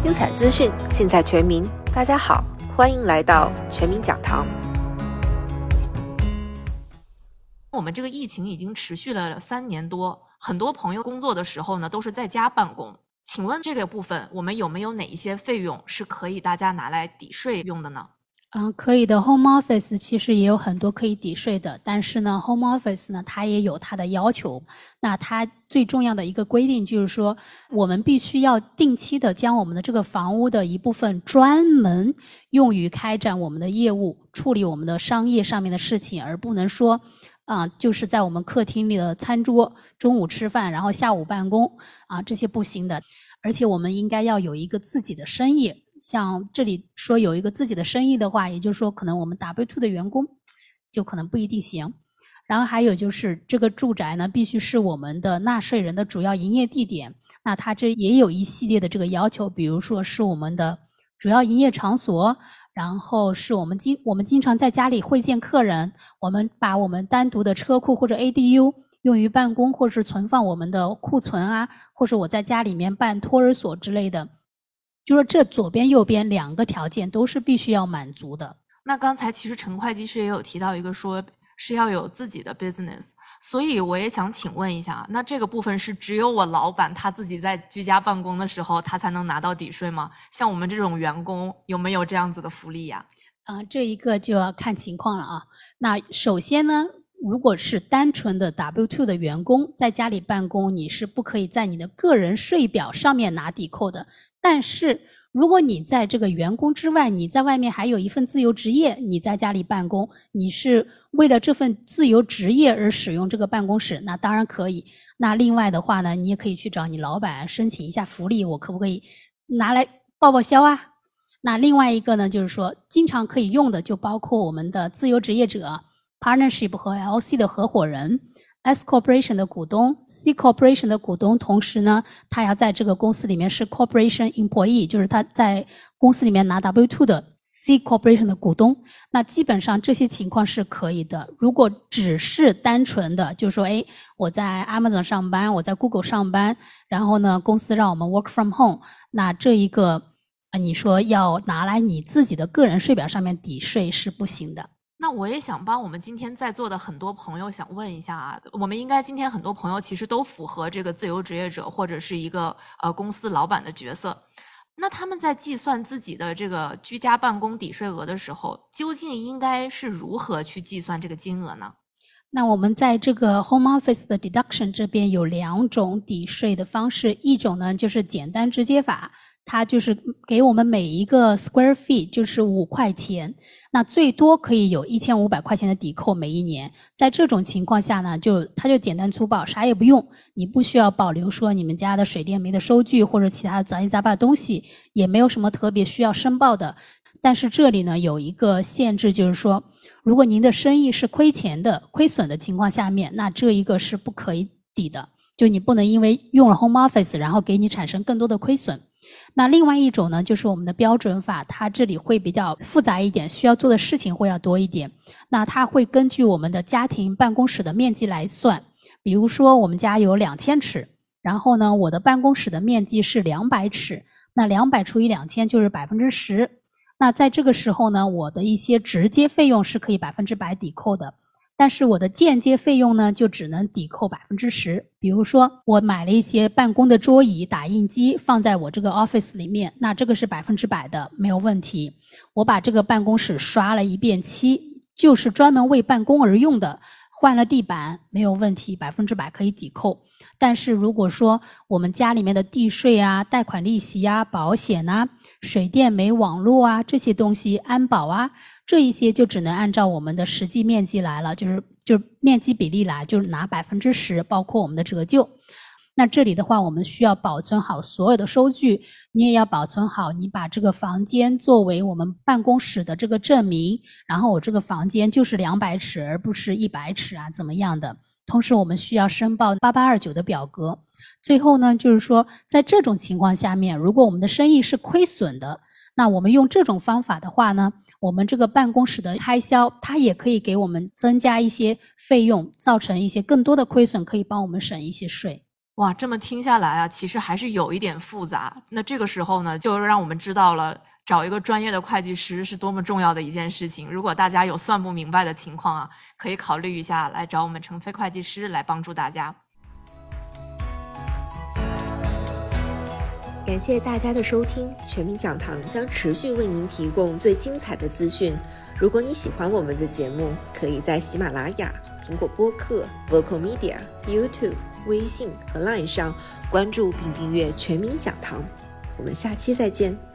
精彩资讯，尽在全民。大家好，欢迎来到全民讲堂。我们这个疫情已经持续了三年多，很多朋友工作的时候呢都是在家办公。请问这个部分，我们有没有哪一些费用是可以大家拿来抵税用的呢？嗯，可以的。Home Office 其实也有很多可以抵税的，但是呢，Home Office 呢，它也有它的要求。那它最重要的一个规定就是说，我们必须要定期的将我们的这个房屋的一部分专门用于开展我们的业务、处理我们的商业上面的事情，而不能说，啊，就是在我们客厅里的餐桌中午吃饭，然后下午办公啊，这些不行的。而且我们应该要有一个自己的生意。像这里说有一个自己的生意的话，也就是说，可能我们 W two 的员工就可能不一定行。然后还有就是这个住宅呢，必须是我们的纳税人的主要营业地点。那它这也有一系列的这个要求，比如说是我们的主要营业场所，然后是我们经我们经常在家里会见客人，我们把我们单独的车库或者 ADU 用于办公或者是存放我们的库存啊，或者我在家里面办托儿所之类的。就说这左边右边两个条件都是必须要满足的。那刚才其实陈会计师也有提到一个，说是要有自己的 business，所以我也想请问一下，那这个部分是只有我老板他自己在居家办公的时候，他才能拿到抵税吗？像我们这种员工有没有这样子的福利呀？啊，这一个就要看情况了啊。那首先呢，如果是单纯的 W two 的员工在家里办公，你是不可以在你的个人税表上面拿抵扣的。但是，如果你在这个员工之外，你在外面还有一份自由职业，你在家里办公，你是为了这份自由职业而使用这个办公室，那当然可以。那另外的话呢，你也可以去找你老板申请一下福利，我可不可以拿来报报销啊？那另外一个呢，就是说经常可以用的，就包括我们的自由职业者、partnership 和 LC 的合伙人。S corporation 的股东，C corporation 的股东，同时呢，他要在这个公司里面是 corporation employee，就是他在公司里面拿 W two 的 C corporation 的股东。那基本上这些情况是可以的。如果只是单纯的，就说，哎，我在 Amazon 上班，我在 Google 上班，然后呢，公司让我们 work from home，那这一个啊，你说要拿来你自己的个人税表上面抵税是不行的。那我也想帮我们今天在座的很多朋友想问一下啊，我们应该今天很多朋友其实都符合这个自由职业者或者是一个呃公司老板的角色，那他们在计算自己的这个居家办公抵税额的时候，究竟应该是如何去计算这个金额呢？那我们在这个 Home Office 的 Deduction 这边有两种抵税的方式，一种呢就是简单直接法。它就是给我们每一个 square feet 就是五块钱，那最多可以有一千五百块钱的抵扣每一年。在这种情况下呢，就它就简单粗暴，啥也不用，你不需要保留说你们家的水电煤的收据或者其他杂七杂八的东西，也没有什么特别需要申报的。但是这里呢有一个限制，就是说，如果您的生意是亏钱的、亏损的情况下面，那这一个是不可以抵的，就你不能因为用了 Home Office，然后给你产生更多的亏损。那另外一种呢，就是我们的标准法，它这里会比较复杂一点，需要做的事情会要多一点。那它会根据我们的家庭办公室的面积来算，比如说我们家有两千尺，然后呢，我的办公室的面积是两百尺，那两百除以两千就是百分之十。那在这个时候呢，我的一些直接费用是可以百分之百抵扣的。但是我的间接费用呢，就只能抵扣百分之十。比如说，我买了一些办公的桌椅、打印机放在我这个 office 里面，那这个是百分之百的，没有问题。我把这个办公室刷了一遍漆，就是专门为办公而用的。换了地板没有问题，百分之百可以抵扣。但是如果说我们家里面的地税啊、贷款利息啊、保险啊、水电煤网络啊这些东西、安保啊这一些，就只能按照我们的实际面积来了，就是就是面积比例来，就是拿百分之十，包括我们的折旧。那这里的话，我们需要保存好所有的收据，你也要保存好你把这个房间作为我们办公室的这个证明，然后我这个房间就是两百尺，而不是一百尺啊，怎么样的？同时，我们需要申报八八二九的表格。最后呢，就是说，在这种情况下面，如果我们的生意是亏损的，那我们用这种方法的话呢，我们这个办公室的开销，它也可以给我们增加一些费用，造成一些更多的亏损，可以帮我们省一些税。哇，这么听下来啊，其实还是有一点复杂。那这个时候呢，就让我们知道了找一个专业的会计师是多么重要的一件事情。如果大家有算不明白的情况啊，可以考虑一下来找我们成飞会计师来帮助大家。感谢大家的收听，全民讲堂将持续为您提供最精彩的资讯。如果你喜欢我们的节目，可以在喜马拉雅、苹果播客、Vocal Media、YouTube、微信和 Line 上关注并订阅全民讲堂。我们下期再见。